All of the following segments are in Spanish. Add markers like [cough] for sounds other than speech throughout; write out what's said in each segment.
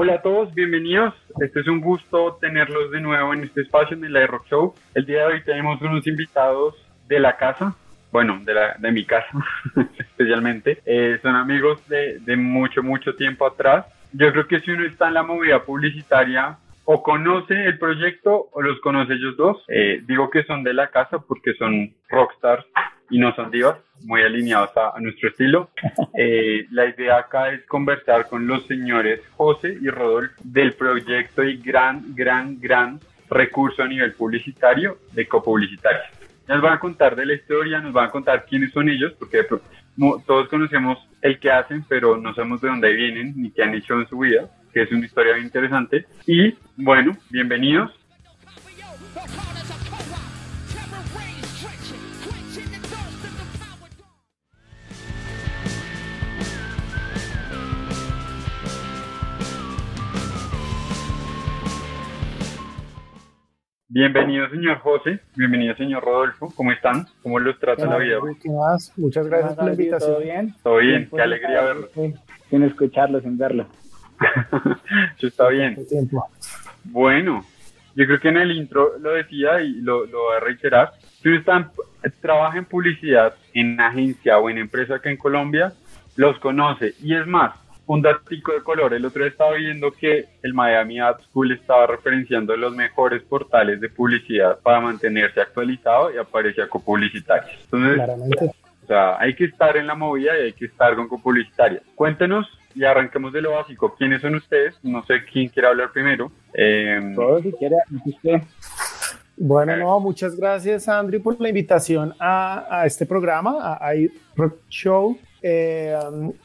Hola a todos, bienvenidos. Este es un gusto tenerlos de nuevo en este espacio en el Rock Show. El día de hoy tenemos unos invitados de la casa, bueno, de, la, de mi casa [laughs] especialmente. Eh, son amigos de, de mucho, mucho tiempo atrás. Yo creo que si uno está en la movida publicitaria, o conoce el proyecto o los conoce ellos dos. Eh, digo que son de la casa porque son rockstars y no son divas, muy alineados a, nuestro estilo. [laughs] Eh, la idea acá es conversar con los señores José y Rodolfo del proyecto y gran, gran, gran recurso a nivel publicitario de copublicitarios. Nos van a contar de la historia, nos van a contar quiénes son ellos, porque todos conocemos el que hacen, pero no sabemos de dónde vienen ni qué han hecho en su vida que es una historia bien interesante. Y bueno, bienvenidos. Bienvenido, señor José. Bienvenido, señor Rodolfo. ¿Cómo están? ¿Cómo los trata la vida? ¿Qué más? Muchas gracias por la invitación. ¿Todo bien? Todo bien. Qué alegría verlo. Sin escucharlo, sin verlo. [laughs] Eso está bien. Bueno, yo creo que en el intro lo decía y lo, voy a reiterar. Si usted trabaja en publicidad en agencia o en empresa acá en Colombia, los conoce. Y es más, un datico de color. El otro día estaba viendo que el Miami Ad School estaba referenciando los mejores portales de publicidad para mantenerse actualizado y aparecía copublicitario. Entonces, Claramente. o sea, hay que estar en la movida y hay que estar con copublicitaria. Cuéntenos y arranquemos de lo básico. ¿Quiénes son ustedes? No sé quién quiere hablar primero. Eh, Todo si quiere, usted. Bueno, no, muchas gracias, Andrew, por la invitación a, a este programa, a, iRock Show. Eh,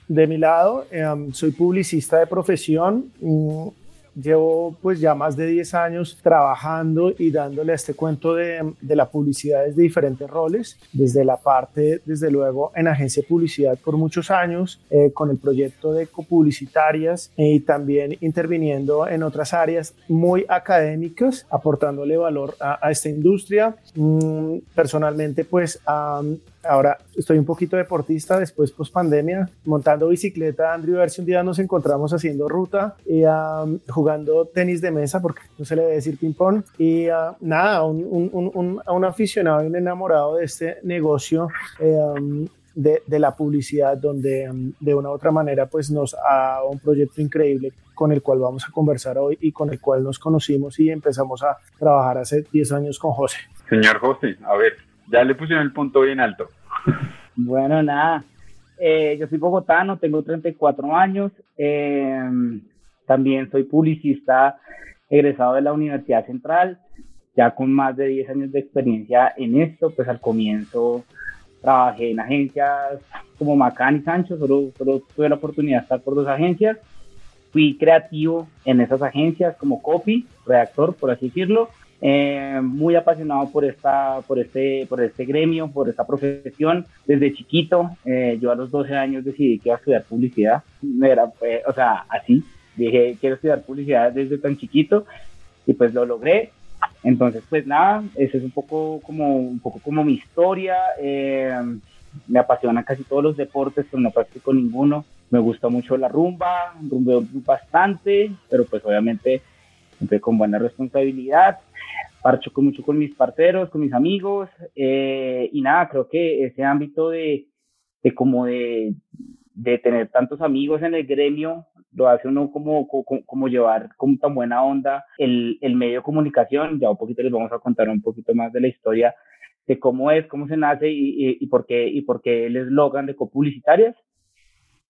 de mi lado, eh, soy publicista de profesión. Mm, Llevo pues ya más de 10 años trabajando y dándole a este cuento de, de, la publicidad desde diferentes roles, desde la parte, desde luego, en agencia de publicidad por muchos años, eh, con el proyecto de copublicitarias y también interviniendo en otras áreas muy académicas, aportándole valor a, a esta industria. Mm, personalmente, pues Ahora estoy un poquito deportista después post pandemia, montando bicicleta. Andrew, a ver si un día nos encontramos haciendo ruta y jugando tenis de mesa, porque no se le debe decir ping-pong. Y uh, nada, un, un, aficionado y un enamorado de este negocio. Eh, de, de, la publicidad, donde de una u otra manera pues nos ha un proyecto increíble con el cual vamos a conversar hoy y con el cual nos conocimos y empezamos a trabajar hace 10 años con José. Señor José, a ver, ya le pusieron el punto bien alto. [laughs] Bueno, nada. Eh, yo soy bogotano, tengo 34 años. Eh, también soy publicista egresado de la Universidad Central, ya con más de 10 años de experiencia en esto. Pues al comienzo trabajé en agencias como Macán y Sancho, solo, solo tuve la oportunidad de estar por dos agencias. Fui creativo en esas agencias como copy, redactor, por así decirlo eh, muy apasionado por esta, por este, por este gremio, por esta profesión. Desde chiquito, eh, yo a los 12 años decidí que iba a estudiar publicidad. Era, o sea, así. Dije, quiero estudiar publicidad desde tan chiquito y pues lo logré. Entonces, pues nada, ese es un poco como, un poco como mi historia. Eh, me apasionan casi todos los deportes, pero no practico ninguno. Me gusta mucho la rumba, rumbeo bastante, pero pues obviamente siempre con buena responsabilidad parcho con mucho con mis parteros, con mis amigos, eh, y nada, creo que ese ámbito de, de como de, de, tener tantos amigos en el gremio, lo hace uno como, como, como, llevar con tan buena onda el, el medio de comunicación, ya un poquito les vamos a contar un poquito más de la historia de cómo es, cómo se nace y, y, y por qué, y por qué el eslogan de copublicitarias.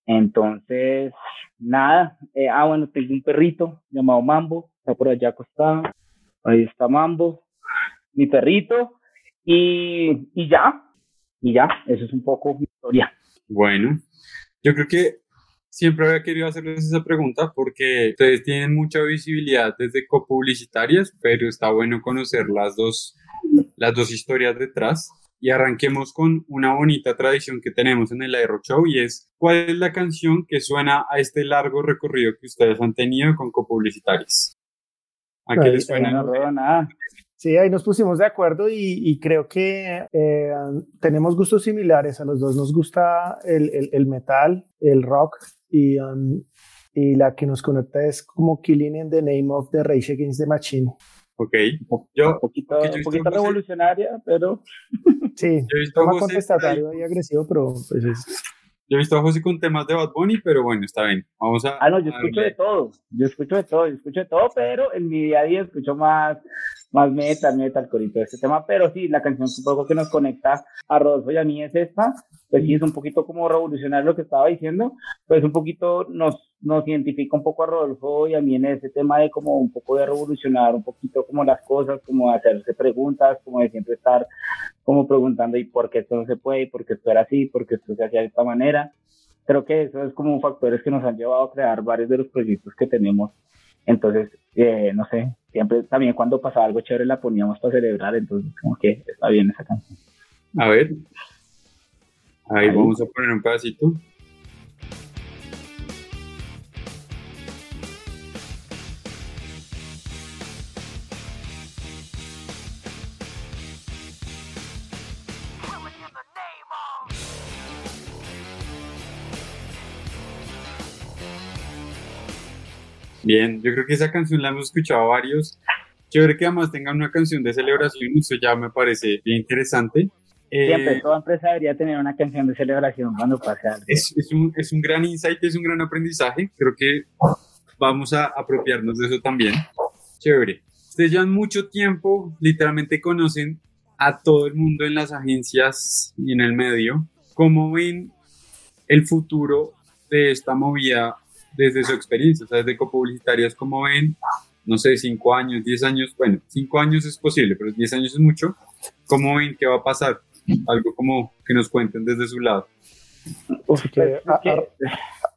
Entonces, nada, eh, ah, bueno, tengo un perrito llamado Mambo, está por allá acostado. Ahí está Mambo, mi perrito, y, y ya, y ya, eso es un poco mi historia. Bueno, yo creo que siempre había querido hacerles esa pregunta porque ustedes tienen mucha visibilidad desde copublicitarias, pero está bueno conocer las dos, las dos historias detrás. Y arranquemos con una bonita tradición que tenemos en el Aero Show y es ¿cuál es la canción que suena a este largo recorrido que ustedes han tenido con copublicitarias? ¿A qué les suena? No nada. Sí, ahí nos pusimos de acuerdo y, y creo que eh, tenemos gustos similares. A los dos nos gusta el, el, el metal, el rock y, um, y la que nos conecta es como Killing in the Name of the Rage Against the Machine. Ok. Yo, un poquito, un poquito revolucionaria, pero... [laughs] Sí, yo he visto más contestatario y agresivo, pero pues es... Yo he visto a José con temas de Bad Bunny, pero bueno, está bien. Vamos a... Ah, no, yo escucho de todo. Yo escucho de todo, yo escucho de todo, pero en mi día a día escucho más más metal, metal, corito este tema, pero sí, la canción un poco que nos conecta a Rodolfo y a mí es esta, pues sí, es un poquito como revolucionar lo que estaba diciendo, pues un poquito nos, nos identifica un poco a Rodolfo y a mí en ese tema de como un poco de revolucionar un poquito como las cosas, como hacerse preguntas, como de siempre estar como preguntando y por qué esto no se puede, y por qué esto era así, por qué esto se hacía de esta manera. Creo que eso es como factores que nos han llevado a crear varios de los proyectos que tenemos. Entonces, eh, no sé, siempre también cuando pasaba algo chévere la poníamos para celebrar, entonces como que está bien esa canción. A ver, ahí, ahí. vamos a poner un pedacito. Bien, yo creo que esa canción la hemos escuchado varios. Chévere que además tengan una canción de celebración, eso ya me parece bien interesante. Siempre, eh, toda empresa debería tener una canción de celebración cuando pase algo. Es, es, un, es un gran insight, es un gran aprendizaje. Creo que vamos a apropiarnos de eso también. Chévere. Ustedes ya mucho tiempo, literalmente conocen a todo el mundo en las agencias y en el medio. ¿Cómo ven el futuro de esta movida desde su experiencia, o sea, desde copublicitarias, como ven, no sé, cinco años, diez años, bueno, cinco años es posible, pero diez años es mucho, ¿cómo ven qué va a pasar? Algo como que nos cuenten desde su lado.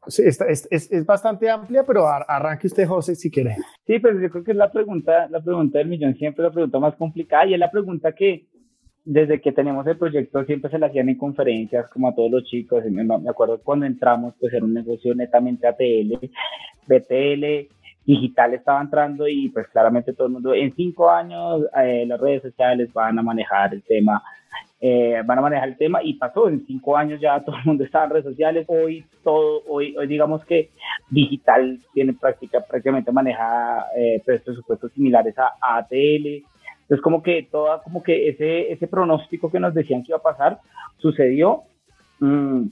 es, es, es, bastante amplia, pero arranque usted, José, si quiere. Sí, pues yo creo que es la pregunta, la pregunta del millón, siempre la pregunta más complicada y es la pregunta que desde que tenemos el proyecto siempre se la hacían en conferencias como a todos los chicos. Me, acuerdo cuando entramos, pues era un negocio netamente ATL, BTL, digital estaba entrando y pues claramente todo el mundo, en cinco años eh, las redes sociales van a manejar el tema, eh, van a manejar el tema y pasó, en cinco años ya [laughs] todo el mundo estaba en redes sociales, hoy todo, hoy, hoy digamos que digital tiene práctica, prácticamente maneja eh, presupuestos similares a, a ATL, entonces, como que toda, como que ese, ese pronóstico que nos decían que iba a pasar, sucedió. Mm,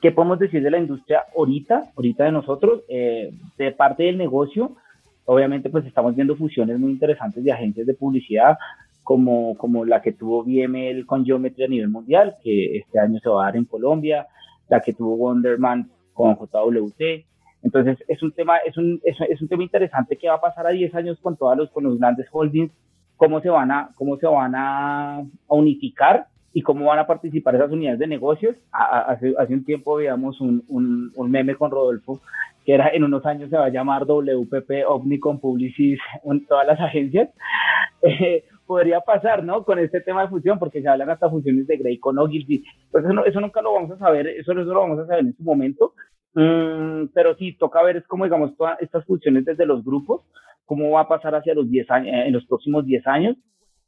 ¿Qué podemos decir de la industria ahorita, ahorita de nosotros? Eh, de parte del negocio, obviamente pues estamos viendo fusiones muy interesantes de agencias de publicidad, como, como la que tuvo BML con Geometry a nivel mundial, que este año se va a dar en Colombia, la que tuvo Wonderman con JWT. Entonces, es un tema, es un, es, es un tema interesante que va a pasar a 10 años con todos los, con los grandes holdings cómo se van a, cómo se van a, unificar y cómo van a participar esas unidades de negocios. Hace, hace un tiempo veíamos un, un, un, meme con Rodolfo que era en unos años se va a llamar WPP Omnicom Publicis todas las agencias. [laughs] Eh, podría pasar, ¿no? Con este tema de fusión, porque se hablan hasta fusiones de Grey con Ogilvy. Pues eso, eso nunca lo vamos a saber, eso, eso lo vamos a saber en su momento. Mm, pero sí, toca ver es como, digamos, todas estas fusiones desde los grupos, cómo va a pasar hacia los 10 años, en los próximos 10 años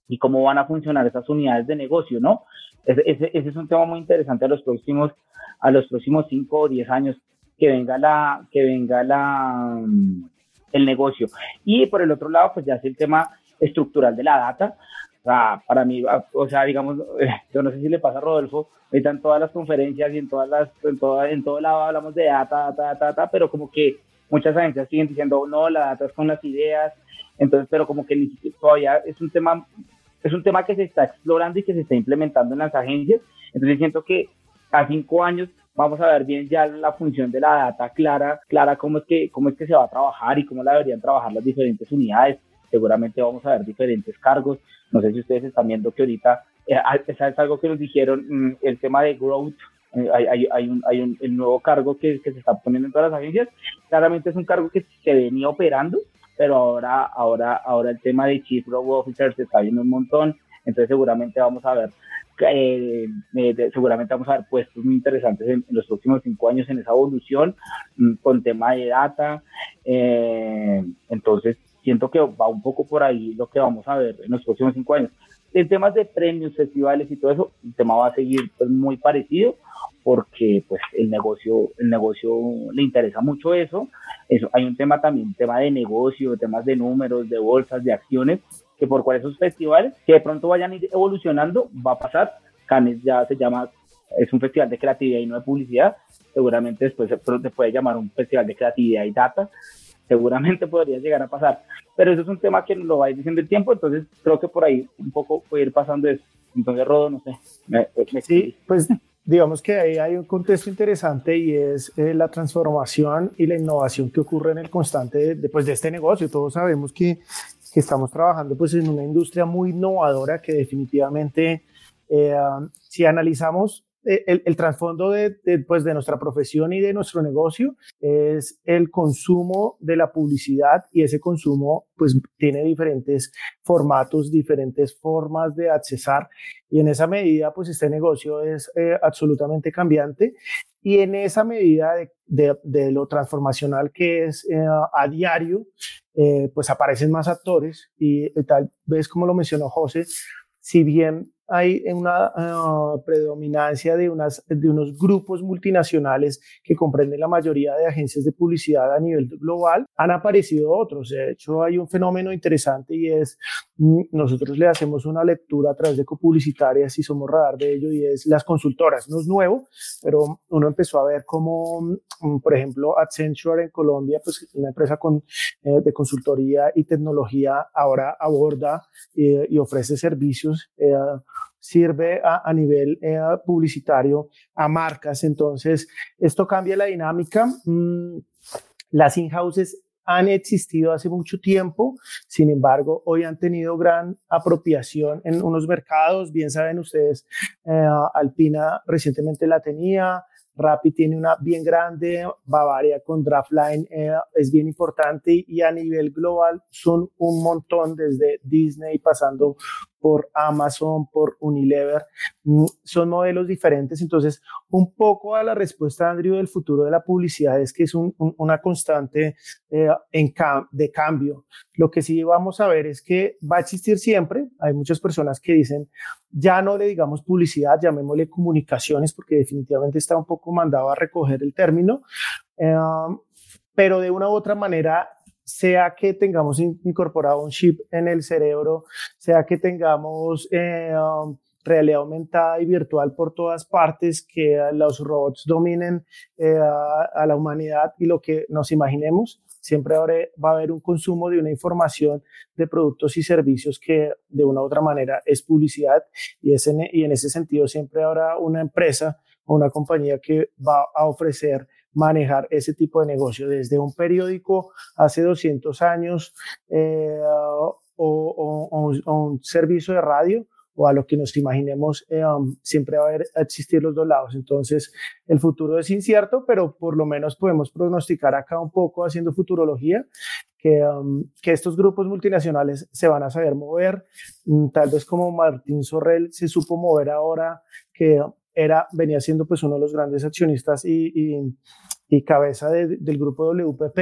y cómo van a funcionar esas unidades de negocio, ¿no? Ese, ese, es un tema muy interesante a los próximos, a los próximos 5 o 10 años que venga la, que venga la, mm, el negocio. Y por el otro lado, pues ya es el tema estructural de la data. O sea, para mí, o sea, digamos, [laughs] yo no sé si le pasa a Rodolfo, ahorita en todas las conferencias y en todas las, en todo, en todo lado hablamos de data, data, data, data, pero como que muchas agencias siguen diciendo, no, la data es con las ideas, entonces, pero como que todavía es un tema, es un tema que se está explorando y que se está implementando en las agencias, entonces siento que a cinco años vamos a ver bien ya la función de la data clara, clara cómo es que, cómo es que se va a trabajar y cómo la deberían trabajar las diferentes unidades, seguramente vamos a ver diferentes cargos, no sé si ustedes están viendo que ahorita, eh, es algo que nos dijeron, mm, el tema de growth, eh, hay, un, hay un, el nuevo cargo que, se está poniendo en todas las agencias. Claramente es un cargo que se venía operando, pero ahora, ahora, ahora el tema de Chief Growth Officer se está viendo un montón. Entonces seguramente vamos a ver, eh, eh, seguramente vamos a ver puestos muy interesantes en, los próximos cinco años en esa evolución mm, con tema de data. entonces siento que va un poco por ahí lo que vamos a ver en los próximos cinco años. En temas de premios, festivales y todo eso, el tema va a seguir pues, muy parecido porque pues el negocio, el negocio le interesa mucho eso. Eso, hay un tema también, tema de negocio, temas de números, de bolsas, de acciones, que por cual esos festivales que de pronto vayan evolucionando, va a pasar. Cannes ya se llama, es un festival de creatividad y no de publicidad. Seguramente después se puede llamar un festival de creatividad y data. Seguramente [laughs] podría llegar a pasar. Pero eso es un tema que lo va a ir diciendo el tiempo, entonces creo que por ahí un poco puede ir pasando eso. Entonces, Rodo, no sé. sí, pues digamos que ahí hay un contexto interesante y es eh, la transformación y la innovación que ocurre en el constante de, pues, de este negocio. Todos sabemos que, que, estamos trabajando pues, en una industria muy innovadora que definitivamente, eh, si analizamos el, el trasfondo de, pues, de nuestra profesión y de nuestro negocio es el consumo de la publicidad y ese consumo pues tiene diferentes formatos, diferentes formas de accesar y en esa medida pues este negocio es eh, absolutamente cambiante y en esa medida de, lo transformacional que es eh, a diario pues aparecen más actores y tal vez como lo mencionó José, si bien hay una ah, predominancia de, unas, de unos grupos multinacionales que comprenden la mayoría de agencias de publicidad a nivel global, han aparecido otros. De hecho, hay un fenómeno interesante y es, mm, nosotros le hacemos una lectura a través de copublicitarias y somos radar de ello y es las consultoras. No es nuevo, pero uno empezó a ver cómo, mm, por ejemplo, Accenture en Colombia, pues una empresa con, eh, de consultoría y tecnología, ahora aborda eh, y ofrece servicios eh, sirve a, nivel eh, publicitario a marcas. Entonces, esto cambia la dinámica. Mm, las in-houses han existido hace mucho tiempo, sin embargo, hoy han tenido gran apropiación en unos mercados, bien saben ustedes, eh, Alpina recientemente la tenía, Rappi tiene una bien grande, Bavaria con Draftline eh, es bien importante y a nivel global son un montón desde Disney pasando por Amazon, por Unilever, mm, son modelos diferentes. Entonces, un poco a la respuesta, Andrew, del futuro de la publicidad es que es una constante eh, de cambio. Lo que sí vamos a ver es que va a existir siempre. Hay muchas personas que dicen, ya no le digamos publicidad, llamémosle comunicaciones, porque definitivamente está un poco mandado a recoger el término. Eh, pero de una u otra manera sea que tengamos incorporado un chip en el cerebro, sea que tengamos eh, um, realidad aumentada y virtual por todas partes, que los robots dominen eh, a, la humanidad y lo que nos imaginemos, siempre va a haber un consumo de una información de productos y servicios que de una u otra manera es publicidad y, es y en ese sentido siempre habrá una empresa o una compañía que va a ofrecer manejar ese tipo de negocio, desde un periódico hace 200 años eh, o, un servicio de radio o a lo que nos imaginemos, eh, um, siempre va a, existir los dos lados. Entonces, el futuro es incierto, pero por lo menos podemos pronosticar acá un poco haciendo futurología que, um, que estos grupos multinacionales se van a saber mover, mm, tal vez como Martín Sorrell se supo mover ahora, que era, venía siendo pues uno de los grandes accionistas y, y, cabeza del grupo WPP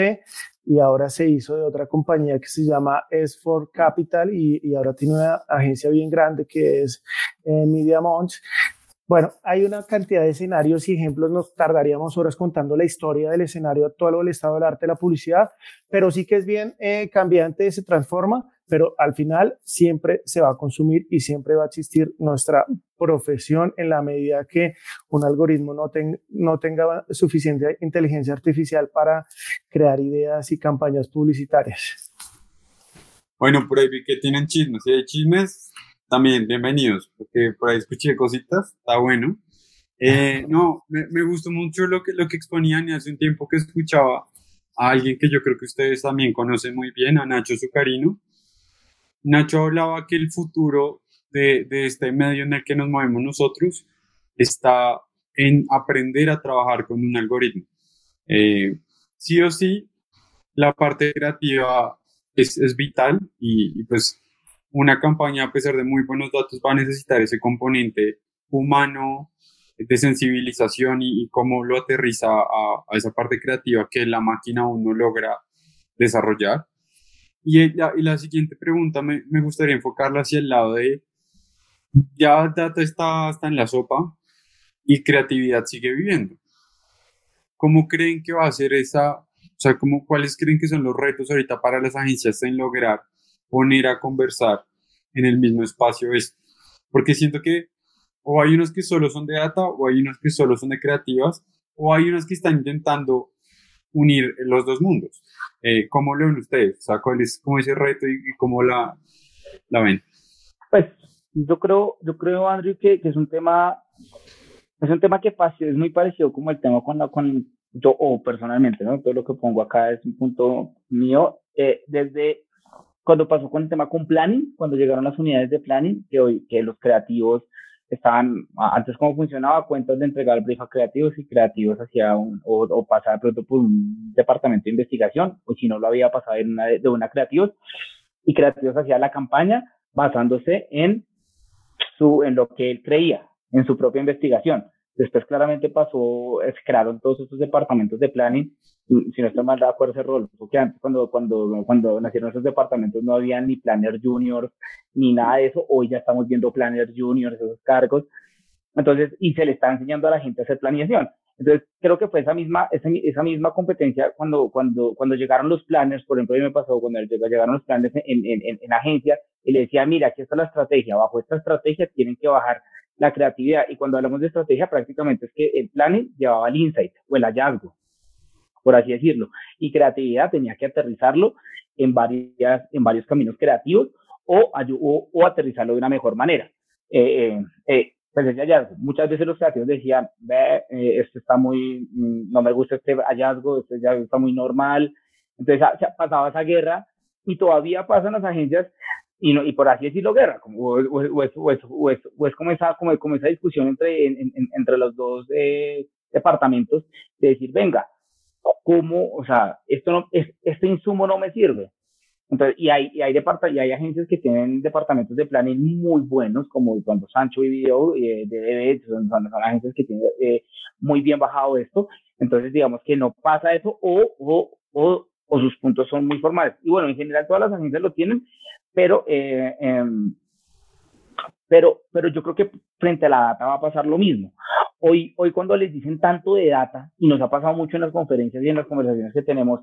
y ahora se hizo de otra compañía que se llama S4 Capital y, ahora tiene una agencia bien grande que es eh, Media Bueno, hay una cantidad de escenarios y ejemplos, nos tardaríamos horas contando la historia del escenario actual o el estado del arte de la publicidad, pero sí que es bien eh, cambiante, se transforma pero al final siempre se va a consumir y siempre va a existir nuestra profesión en la medida que un algoritmo no, no tenga suficiente inteligencia artificial para crear ideas y campañas publicitarias. Bueno, por ahí vi que tienen chismes. Si hay chismes, también bienvenidos, porque por ahí escuché cositas, está bueno. Eh, no, me, me, gustó mucho lo que, lo que exponían y hace un tiempo que escuchaba a alguien que yo creo que ustedes también conocen muy bien, a Nacho Zucarino, Nacho hablaba que el futuro de, este medio en el que nos movemos nosotros está en aprender a trabajar con un algoritmo. Eh, sí o sí, la parte creativa es, vital y, pues una campaña, a pesar de muy buenos datos, va a necesitar ese componente humano de sensibilización y, cómo lo aterriza a, a, esa parte creativa que la máquina aún no logra desarrollar. Y la, y la siguiente pregunta me, me, gustaría enfocarla hacia el lado de, ya Data está, está en la sopa, y creatividad sigue viviendo. ¿Cómo creen que va a ser esa, o sea, ¿cómo, cuáles creen que son los retos ahorita para las agencias en lograr poner a conversar en el mismo espacio esto? Porque siento que o hay unos que solo son de data, o hay unos que solo son de creativas, o hay unos que están intentando unir los dos mundos. Eh, ¿Cómo lo ven ustedes? O sea, ¿cuál es como ese reto y, cómo la, la ven? Pues yo creo, yo creo, Andrew, que, que, es un tema, es un tema que es muy parecido como el tema con con yo, o personalmente, ¿no? Todo lo que pongo acá es un punto mío. Eh, desde cuando pasó con el tema con planning, cuando llegaron las unidades de planning, que hoy, que los creativos estaban, antes cómo funcionaba, cuentas de entregar el brief a creativos y creativos hacia un, o, o pasar pronto por un departamento de investigación, o si no lo había pasado en una, de una creativos, y creativos hacía la campaña basándose en su, en lo que él creía, en su propia investigación. Después claramente pasó, se crearon todos estos departamentos de planning, si no estoy mal acuerdo ese rol, porque antes cuando, cuando, cuando nacieron esos departamentos no había ni planner juniors ni nada de eso, hoy ya estamos viendo planners juniors, esos cargos, entonces, y se le está enseñando a la gente a hacer planeación. Entonces, creo que fue esa misma, esa, esa misma competencia cuando, cuando, cuando llegaron los planners, por ejemplo, a mí me pasó cuando llegaron los planners en, en, en, en agencia y le decía, mira, aquí está la estrategia, bajo esta estrategia tienen que bajar la creatividad. Y cuando hablamos de estrategia, prácticamente es que el planning llevaba el insight o el hallazgo, por así decirlo. Y creatividad tenía que aterrizarlo en, varias, en varios caminos creativos o, o, aterrizarlo de una mejor manera. Eh, eh, eh pues ese hallazgo. Muchas veces los creativos decían, ve, eh, esto está muy, mm, no me gusta este hallazgo, este hallazgo está muy normal. Entonces pasaba esa guerra y todavía pasan las agencias y, no, y por así decirlo, guerra, como, o, o, o, o, es como esa, como, como esa discusión entre, entre los dos eh, departamentos de decir, venga, ¿cómo, o sea, esto no, es, este insumo no me sirve? Entonces, y hay, y hay, y hay agencias que tienen departamentos de planning muy buenos, como cuando Sancho y Video eh, de son, son, agencias que tienen eh, muy bien bajado esto. Entonces, digamos que no pasa eso o, o, o, o sus puntos son muy formales. Y bueno, en general todas las agencias lo tienen, pero, eh, em, pero, pero yo creo que frente a la data va a pasar lo mismo. Hoy, hoy cuando les dicen tanto de data, y nos ha pasado mucho en las conferencias y en las conversaciones que tenemos,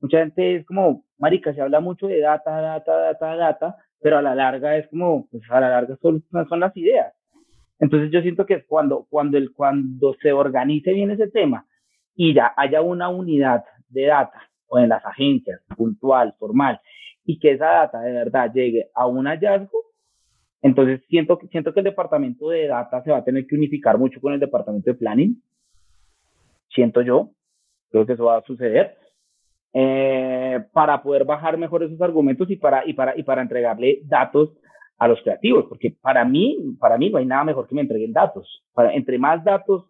mucha gente es como, marica, se habla mucho de data, data, data, data, pero a la larga es como, pues a la larga son, son las ideas. Entonces yo siento que cuando, cuando, el, cuando se organice bien ese tema y ya haya una unidad de data o en las agencias, puntual, formal, y que esa data de verdad llegue a un hallazgo, entonces siento, siento que el departamento de data se va a tener que unificar mucho con el departamento de planning. Siento yo, creo que eso va a suceder. Eh, para poder bajar mejor esos argumentos y para, y, para, y para entregarle datos a los creativos, porque para mí, para mí no hay nada mejor que me entreguen datos. Para, entre más datos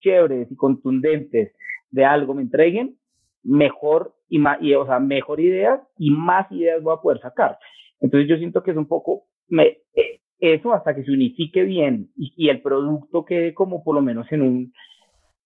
chéveres y contundentes de algo me entreguen, mejor y más, y, o sea, mejor ideas y más ideas voy a poder sacar. Entonces yo siento que es un poco me, eh, eso hasta que se unifique bien y, y, el producto quede como por lo menos en un,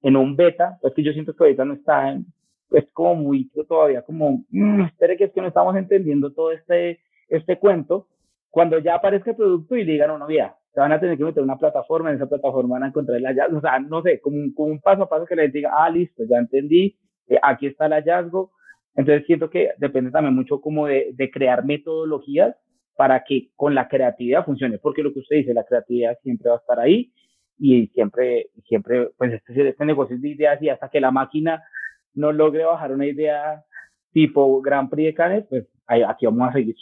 en un beta, es que yo siento que ahorita no está en, es como muy todavía como, mmm, espere que es que no estamos entendiendo todo este, este cuento, cuando ya aparezca el producto y digan, no, no, mira, se van a tener que meter una plataforma, en esa plataforma van a encontrar el hallazgo, o sea, no sé, como un, como un paso a paso que les diga, ah, listo, ya entendí, eh, aquí está el hallazgo, entonces siento que depende también mucho como de, de, crear metodologías para que con la creatividad funcione, porque lo que usted dice, la creatividad siempre va a estar ahí y siempre, siempre, pues este, este negocio es de ideas y hasta que la máquina no logre bajar una idea tipo Grand Prix de Cannes, pues ahí, aquí vamos a seguir.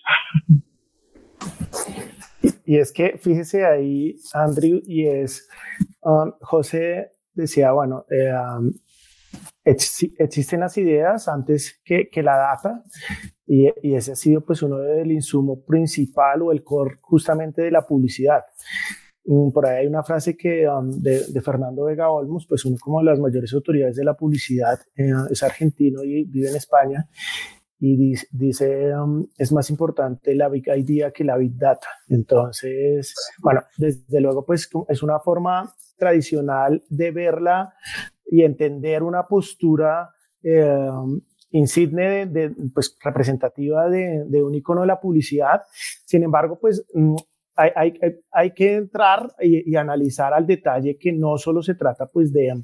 Y es que fíjese ahí, Andrew, y es, um, José decía, bueno, eh, um, existen las ideas antes que, que la data y, y, ese ha sido pues uno del insumo principal o el core justamente de la publicidad. Mm, por ahí hay una frase que um, de, de, Fernando Vega Olmos, pues uno como las mayores autoridades de la publicidad, eh, es argentino y vive en España, y dice, dice um, es más importante la big idea que la big data. Entonces, bueno, desde luego pues es una forma tradicional de verla y entender una postura eh, insigne, de, pues, representativa de, de, un icono de la publicidad. Sin embargo, pues mm, hay, hay, hay que entrar y, y, analizar al detalle que no solo se trata pues de,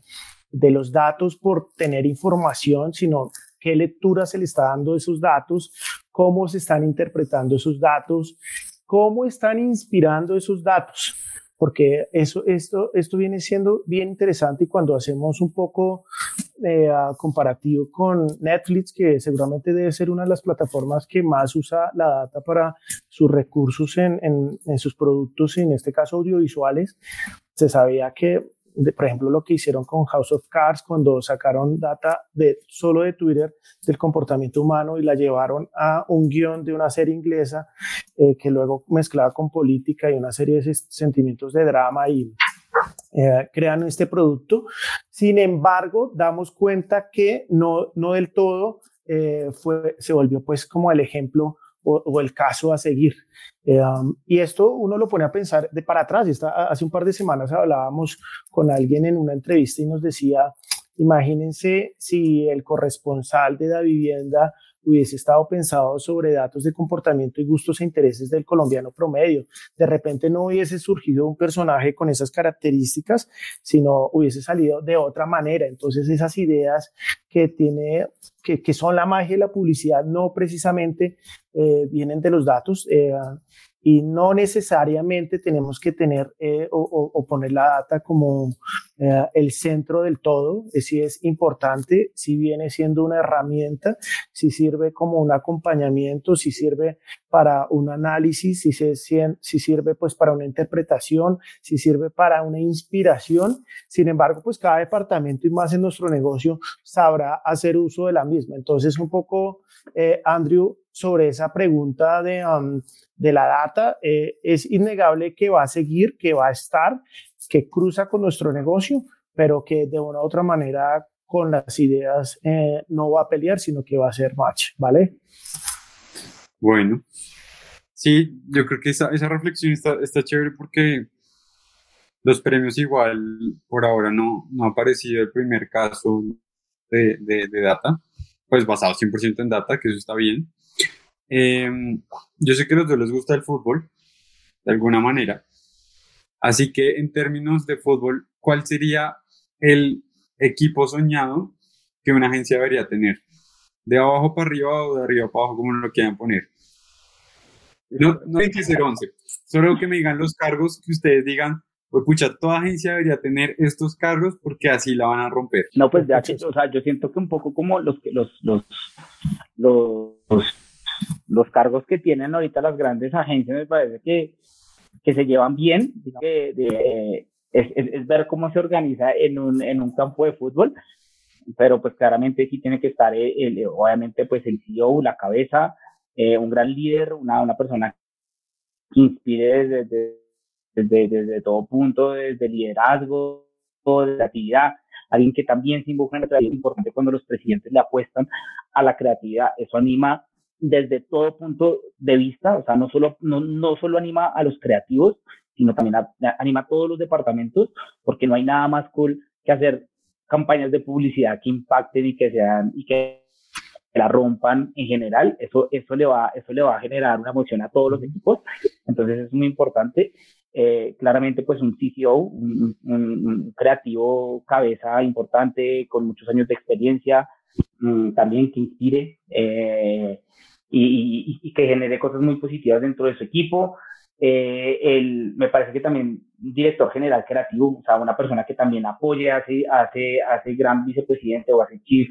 de los datos por tener información, sino qué lectura se le está dando de esos datos, cómo se están interpretando esos datos, cómo están inspirando esos datos porque eso, esto, esto viene siendo bien interesante y cuando hacemos un poco eh, comparativo con Netflix, que seguramente debe ser una de las plataformas que más usa la data para sus recursos en, en sus productos, en este caso audiovisuales, se sabía que por ejemplo, lo que hicieron con House of Cards cuando sacaron data de solo de Twitter del comportamiento humano y la llevaron a un guion de una serie inglesa eh, que luego mezclaba con política y una serie de sentimientos de drama y eh, crean este producto. Sin embargo, damos cuenta que no, no del todo eh, fue, se volvió pues como el ejemplo o, el caso a seguir. Eh, um, y esto uno lo pone a pensar de para atrás. Está, hace un par de semanas hablábamos con alguien en una entrevista y nos decía, imagínense si el corresponsal de la vivienda hubiese estado pensado sobre datos de comportamiento y gustos e intereses del colombiano promedio. De repente no hubiese surgido un personaje con esas características, sino hubiese salido de otra manera. Entonces esas ideas que tiene, que, que son la magia de la publicidad, no precisamente eh, vienen de los datos. Eh, y no necesariamente tenemos que tener eh, o, poner la data como eh, el centro del todo, si es importante, si viene siendo una herramienta, si sirve como un acompañamiento, si sirve para un análisis, si, se, si sirve pues para una interpretación, si sirve para una inspiración. Sin embargo, pues cada departamento y más en nuestro negocio sabrá hacer uso de la misma. Entonces, un poco, eh, Andrew, sobre esa pregunta de, de la data, eh, es innegable que va a seguir, que va a estar, que cruza con nuestro negocio, pero que de una u otra manera con las ideas eh, no va a pelear, sino que va a ser match, ¿vale? Bueno, sí, yo creo que esa, esa reflexión está, está chévere porque los premios igual por ahora no, no ha aparecido el primer caso de, de, de data, pues basado 100% en data, que eso está bien. Em, yo sé que a los dos les gusta el fútbol, de alguna manera. Así que en términos de fútbol, ¿cuál sería el equipo soñado que una agencia debería tener? ¿De abajo para arriba o de arriba para abajo, como lo quieran poner? No, no hay que ser 11, solo que me digan los cargos que ustedes digan, pues pucha, toda agencia debería tener estos cargos porque así la van a romper. No, pues ya, o sea, yo siento que un poco como los, los, los, los los cargos que tienen ahorita las grandes agencias me parece que, que se llevan bien, es, es, ver cómo se organiza en un, en un campo de fútbol, pero pues claramente sí tiene que estar, el, obviamente, pues el CEO, la cabeza, eh, un gran líder, una, una persona que inspire desde, desde, desde, todo punto, desde liderazgo, de actividad, alguien que también se involucra en la creatividad, es importante cuando los presidentes le apuestan a la creatividad, eso anima desde todo punto de vista, o sea, no solo, no, no solo anima a los creativos, sino también anima a todos los departamentos, porque no hay nada más cool que hacer campañas de publicidad que impacten y que sean y que la rompan en general, eso, eso, le va, eso le va a generar una emoción a todos los equipos, entonces es muy importante. Eh, claramente, pues un CCO, un, creativo cabeza importante, con muchos años de experiencia, mm, también que inspire, eh, y, que genere cosas muy positivas dentro de su equipo. Eh, el, me parece que también director general creativo, o sea, una persona que también apoye, hace, hace, hace gran vicepresidente o hace chief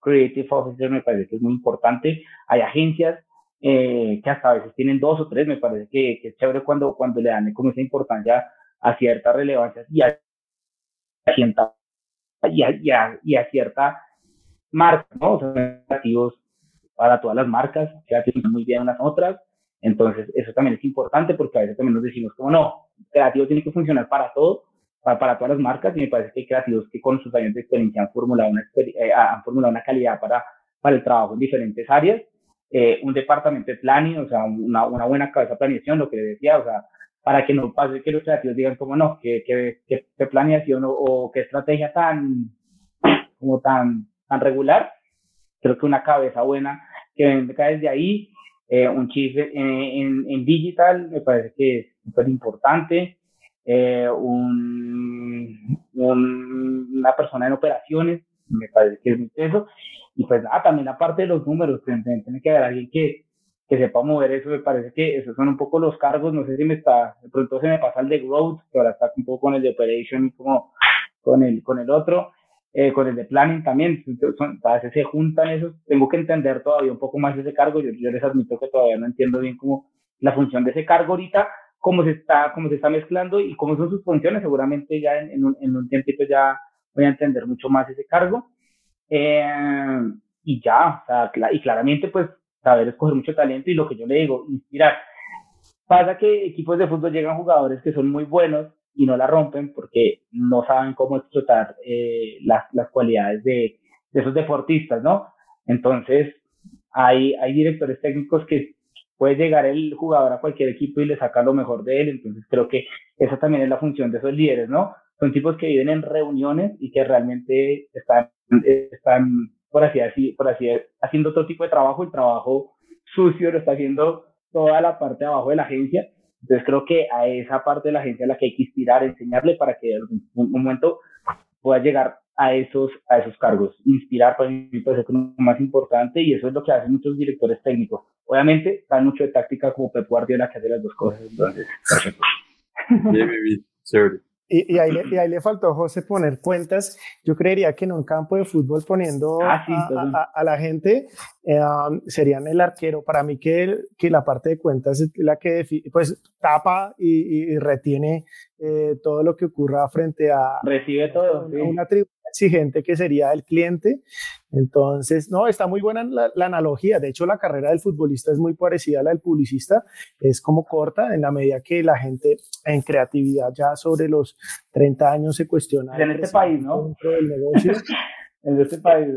creative officer, me parece que es muy importante. Hay agencias eh, que hasta a veces tienen dos o tres, me parece que, que, es chévere cuando, cuando le dan como esa importancia a cierta relevancia y a, y a, y a, y a cierta marca, ¿no? O sea, creativos para todas las marcas, hacen muy bien unas otras. Entonces, eso también es importante porque a veces también nos decimos como no, creativo tiene que funcionar para todo, para, para todas las marcas, y me parece que hay creativos que con sus años de experiencia han formulado una, eh, han formulado una calidad para, para el trabajo en diferentes áreas. Eh, un departamento de planning, o sea, una, una buena cabeza de planeación, lo que le decía, o sea, para que no pase que los creativos digan como no, que, que, que, planeación o, o, qué estrategia tan, como tan, tan regular. Creo que una cabeza buena que venga desde ahí, eh, un chief en, en, digital me parece que es súper importante, eh, un, una persona en operaciones me parece que es muy eso, y pues nada, también aparte de los números, tiene que haber alguien que, que sepa mover eso, me parece que esos son un poco los cargos, no sé si me está, de pronto se me pasa el de growth, que ahora está un poco con el de operation y como con el, con el otro, eh, con el de planning también, son, a veces se juntan esos, tengo que entender todavía un poco más ese cargo, yo, yo les admito que todavía no entiendo bien cómo la función de ese cargo ahorita, cómo se está, cómo se está mezclando y cómo son sus funciones, seguramente ya en, en un, en un tiempito ya voy a entender mucho más ese cargo. Eh, y ya, o sea, y claramente pues saber escoger mucho talento y lo que yo le digo, inspirar. Pasa que equipos de fútbol llegan jugadores que son muy buenos y no la rompen porque no saben cómo explotar eh, las, las, cualidades de, de, esos deportistas, ¿no? Entonces, hay, hay directores técnicos que puede llegar el jugador a cualquier equipo y le saca lo mejor de él, entonces creo que esa también es la función de esos líderes, ¿no? Son tipos que viven en reuniones y que realmente están, están por así, así, por así haciendo otro tipo de trabajo, el trabajo sucio lo está haciendo toda la parte de abajo de la agencia. Entonces creo que a esa parte de la agencia a la que hay que inspirar, enseñarle para que en algún momento pueda llegar a esos, a esos cargos. Inspirar para mí puede ser lo más importante y eso es lo que hacen muchos directores técnicos. Obviamente, dan mucho de táctica como Pep Guardiola que hace las dos cosas. Entonces, perfecto. [laughs] Bien, bien, y, ahí le, y, ahí le, faltó a José poner cuentas. Yo creería que en un campo de fútbol poniendo ah, a, la gente eh, um, serían el arquero. Para mí que, que la parte de cuentas es la que pues tapa y, retiene eh, todo lo que ocurra frente a recibe todo una, tribu exigente que sería el cliente. Entonces, no, está muy buena la, analogía. De hecho, la carrera del futbolista es muy parecida a la del publicista. Es como corta en la medida que la gente en creatividad ya sobre los 30 años se cuestiona. En este país, ¿no? Del negocio. [laughs] en este país.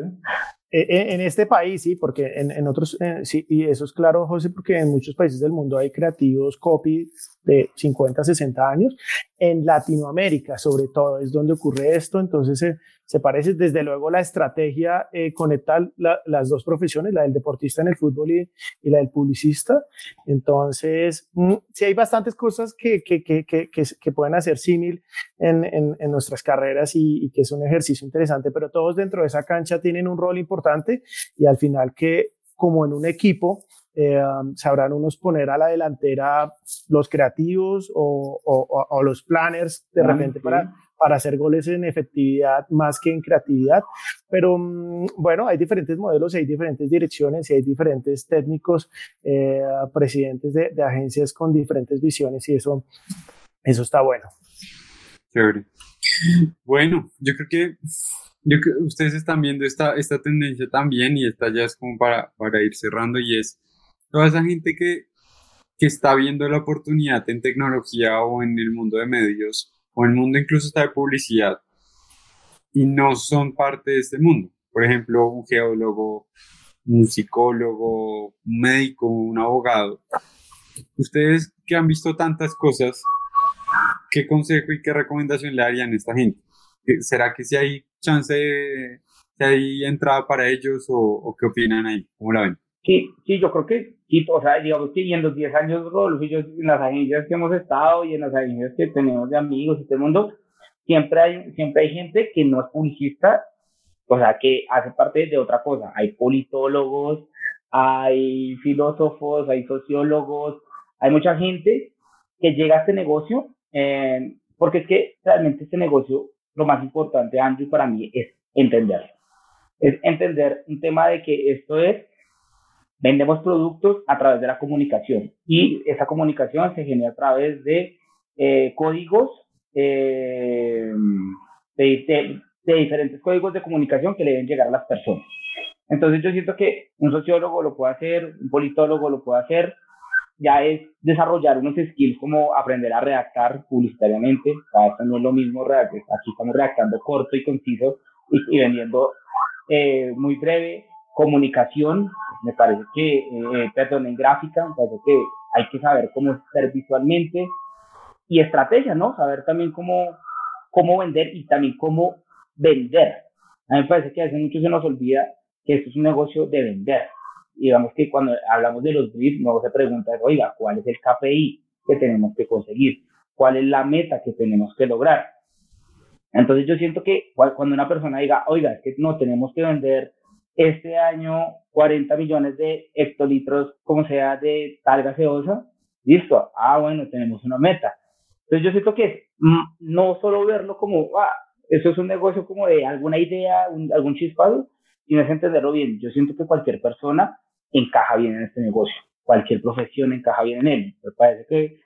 Eh, eh, en este país, sí, porque en, en otros, eh, sí, y eso es claro, José, porque en muchos países del mundo hay creativos copy de 50, 60 años. En Latinoamérica, sobre todo, es donde ocurre esto. Entonces, se, se parece desde luego la estrategia eh, conectar las dos profesiones, la del deportista en el fútbol y, y la del publicista. Entonces, mm, sí hay bastantes cosas que, que, que, que pueden hacer símil en, en, en, nuestras carreras y, y, que es un ejercicio interesante, pero todos dentro de esa cancha tienen un rol importante y al final que como en un equipo, eh, sabrán unos poner a la delantera los creativos o, o, o los planners de repente para, para hacer goles en efectividad más que en creatividad. Pero mm, bueno, hay diferentes modelos, hay diferentes direcciones y hay diferentes técnicos, eh, presidentes de, agencias con diferentes visiones y eso, eso está bueno. Chévere. Bueno, yo creo que yo ustedes están viendo esta, esta tendencia también y esta ya es como para, para ir cerrando y es toda esa gente que, que está viendo la oportunidad en tecnología o en el mundo de medios o el mundo incluso está de publicidad y no son parte de este mundo. Por ejemplo, un geólogo, un psicólogo, un médico, un abogado. Ustedes que han visto tantas cosas, ¿qué consejo y qué recomendación le darían a esta gente? ¿Será que si hay chance si hay entrada para ellos o, o qué opinan ahí? ¿Cómo la ven? Sí, sí, yo creo que sí, o sea, digamos que en los 10 años, en las agencias que hemos estado y en las agencias que tenemos de amigos y todo el mundo, siempre hay, siempre hay gente que no es publicista, o sea, que hace parte de otra cosa. Hay politólogos, hay filósofos, hay sociólogos, hay mucha gente que llega a este negocio, eh, porque es que realmente este negocio, lo más importante, Andrew, para mí es entenderlo. Es entender un tema de que esto es Vendemos productos a través de la comunicación y esa comunicación se genera a través de eh, códigos, eh, de, diferentes códigos de comunicación que le deben llegar a las personas. Entonces yo siento que un sociólogo lo puede hacer, un politólogo lo puede hacer, ya es desarrollar unos skills como aprender a redactar publicitariamente, o esto no es lo mismo, aquí estamos redactando corto y conciso y, vendiendo eh, muy breve, comunicación, me parece que, eh, perdón, en gráfica, me parece que hay que saber cómo ser visualmente y estrategia, ¿no? Saber también cómo, cómo vender y también cómo vender. A mí me parece que a veces mucho se nos olvida que esto es un negocio de vender. digamos que cuando hablamos de los briefs, no se pregunta, oiga, ¿cuál es el KPI que tenemos que conseguir? ¿Cuál es la meta que tenemos que lograr? Entonces yo siento que cuando una persona diga, oiga, es que no tenemos que vender este año 40 millones de hectolitros, como sea, de tal gaseosa, listo, ah, bueno, tenemos una meta. Entonces yo siento que mm, no solo verlo como, ah, eso es un negocio como de alguna idea, algún chispado, sino es entenderlo bien. Yo siento que cualquier persona encaja bien en este negocio, cualquier profesión encaja bien en él. Me parece que eh,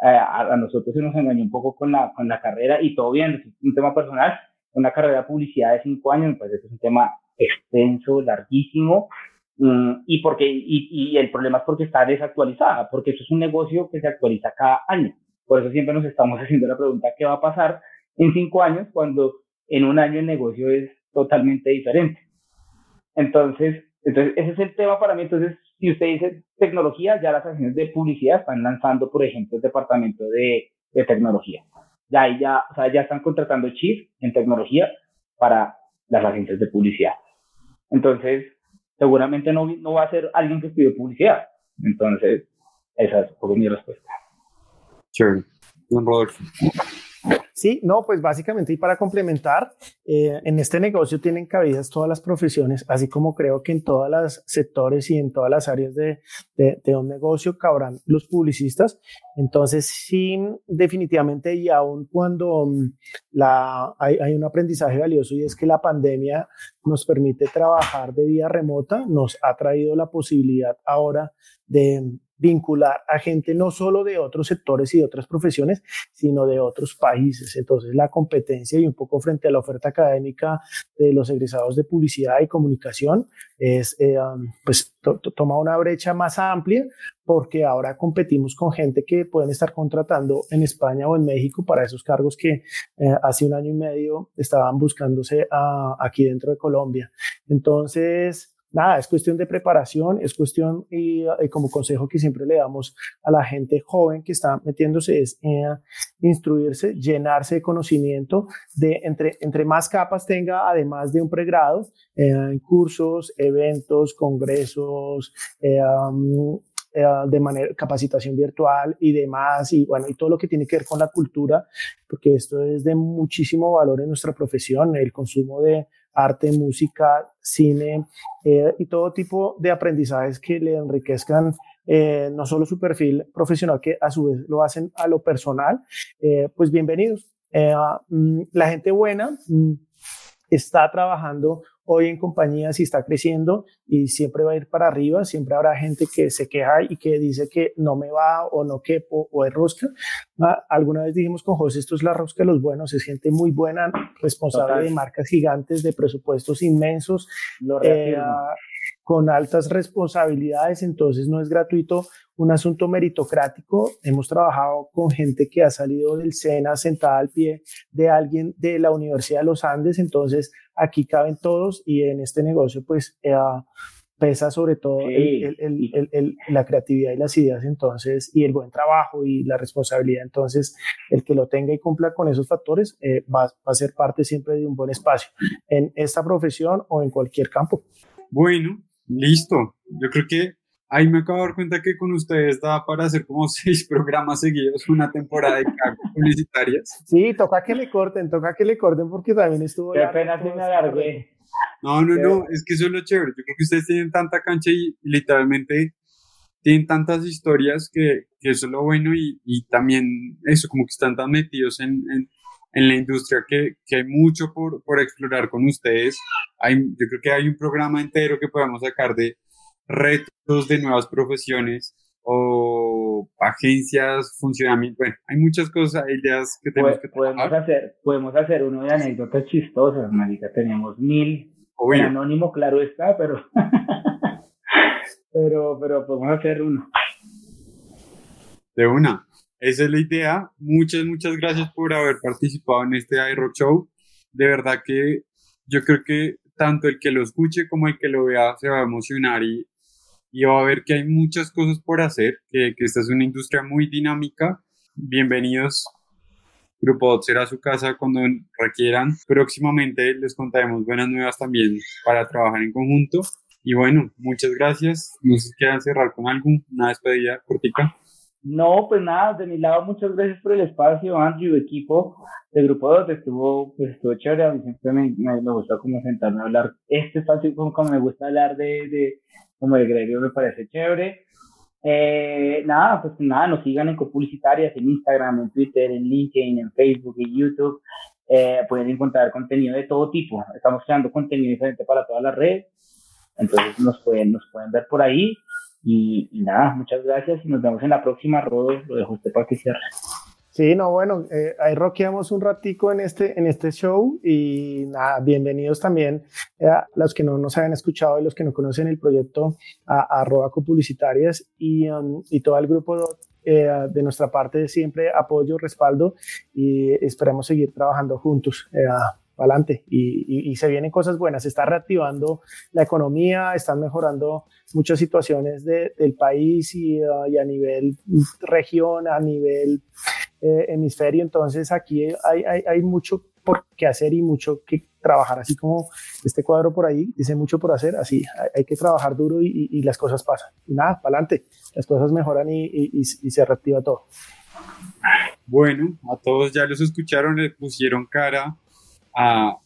a, nosotros se nos engañó un poco con la, con la carrera y todo bien, es un tema personal, una carrera de publicidad de cinco años, me parece que es un tema extenso, larguísimo, mm, y, porque, y, y, el problema es porque está desactualizada, porque eso es un negocio que se actualiza cada año. Por eso siempre nos estamos [laughs] haciendo la pregunta, ¿qué va a pasar en cinco años cuando en un año el negocio es totalmente diferente? Entonces, entonces, ese es el tema para mí. Entonces, si usted dice tecnología, ya las agencias de publicidad están lanzando, por ejemplo, el departamento de, de tecnología. Ya, ya, o sea, ya están contratando chief en tecnología para las agencias de publicidad. Entonces, seguramente no, no va a ser alguien que estudió publicidad. Entonces, esa es mi respuesta. Sure. Sí, no, pues básicamente y para complementar, eh, en este negocio tienen cabidas todas las profesiones, así como creo que en todos los sectores y en todas las áreas de, un negocio cabrán los publicistas. Entonces, sí, definitivamente y aún cuando mm, la, hay un aprendizaje valioso y es que la pandemia nos permite trabajar de vía remota, nos ha traído la posibilidad ahora de vincular a gente no solo de otros sectores y de otras profesiones, sino de otros países. Entonces, la competencia y un poco frente a la oferta académica de los egresados de publicidad y comunicación es, eh, um, pues, toma una brecha más amplia porque ahora competimos con gente que pueden estar contratando en España o en México para esos cargos que eh, hace un año y medio estaban buscándose aquí dentro de Colombia. Entonces, nada, es cuestión de preparación, es cuestión, y, como consejo que siempre le damos a la gente joven que está metiéndose, es eh, instruirse, llenarse de conocimiento, de entre, entre más capas tenga, además de un pregrado, eh, cursos, eventos, congresos, eh, de manera capacitación virtual y demás y bueno y todo lo que tiene que ver con la cultura porque esto es de muchísimo valor en nuestra profesión el consumo de arte, música, cine eh, y todo tipo de aprendizajes que le enriquezcan eh, no solo su perfil profesional, que a su vez lo hacen a lo personal, eh, pues bienvenidos. Mm, la gente buena mm, está trabajando hoy en compañía si está creciendo y siempre va a ir para arriba, siempre habrá gente que se queja y que dice que no me va o no quepo o es rosca. Ah, alguna vez dijimos con José, esto es la rosca de los buenos, es gente muy buena, responsable de marcas gigantes, de presupuestos inmensos, eh, con altas responsabilidades, entonces no es gratuito un asunto meritocrático. Hemos trabajado con gente que ha salido del SENA sentada al pie de alguien de la Universidad de los Andes, entonces aquí caben todos y en este negocio pues eh, pesa sobre todo la creatividad y las ideas entonces y el buen trabajo y la responsabilidad entonces el que lo tenga y cumpla con esos factores eh, va, va a ser parte siempre de un buen espacio en esta profesión o en cualquier campo. Bueno, listo. Yo creo que Ahí me acabo de dar cuenta que con ustedes da para hacer como [laughs] seis programas seguidos, una temporada de [laughs] publicitarias. Sí, toca que le corten, toca que le corten porque también estuvo... Qué pena se me alargué. No, no, no, es que eso es lo chévere. Yo creo que ustedes tienen tanta cancha y, literalmente tienen tantas historias que, que, eso es lo bueno y, y, también eso, como que están tan metidos en, en, en la industria que, que, hay mucho por, por explorar con ustedes. Hay, yo creo que hay un programa entero que podemos sacar de retos de nuevas profesiones o agencias, funcionamiento, bueno, hay muchas cosas, ideas que tenemos que podemos hacer, podemos hacer uno de anécdotas chistosas, marica, tenemos mil, en anónimo claro está, pero [laughs] pero pero podemos hacer uno. De una. Esa es la idea. Muchas, muchas gracias por haber participado en este iRock Show. De verdad que yo creo que tanto el que lo escuche como el que lo vea se va a emocionar y y va a ver que hay muchas cosas por hacer, que, que esta es una industria muy dinámica. Bienvenidos. Grupo Dot será su casa cuando requieran. Próximamente les contaremos buenas nuevas también para trabajar en conjunto. Y bueno, muchas gracias. No sé si quieran cerrar con algo, una despedida cortica. No, pues nada, de mi lado, muchas gracias por el espacio, Andrew, equipo de Grupo 2, estuvo, pues estuvo chévere, a mí siempre me, me, gusta como sentarme a hablar, este espacio como, como me gusta hablar de, de como el gremio me parece chévere. Eh, nada, pues nada, nos sigan en Copublicitarias, en Instagram, en Twitter, en LinkedIn, en Facebook, en YouTube, eh, pueden encontrar contenido de todo tipo, estamos creando contenido diferente para todas las redes, entonces nos pueden, nos pueden ver por ahí, y, nada, muchas gracias y nos vemos en la próxima, Rodo. Lo dejo usted para que cierre. Sí, no, bueno, eh, ahí roqueamos un ratico en este, en este show y nada, bienvenidos también a eh, los que no nos hayan escuchado y los que no conocen el proyecto a, a Robaco Publicitarias y, um, y todo el grupo eh, de nuestra parte siempre apoyo, respaldo y esperamos seguir trabajando juntos. Adelante y, se vienen cosas buenas, se está reactivando la economía, están mejorando muchas situaciones de, del país y, uh, y, a nivel región, a nivel eh, hemisferio, entonces aquí hay, hay, mucho por qué hacer y mucho que trabajar, así como este cuadro por ahí dice mucho por hacer, así hay, que trabajar duro y, y, las cosas pasan. Y nada, para adelante, las cosas mejoran y, se reactiva todo. Bueno, a todos ya los escucharon, le pusieron cara a,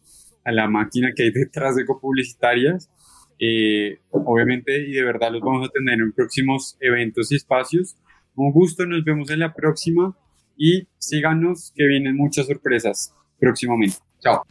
a la máquina que hay detrás de copublicitarias. Eh, obviamente, y de verdad los vamos a tener en próximos eventos y espacios. Un gusto, nos vemos en la próxima y síganos que vienen muchas sorpresas próximamente. Chao.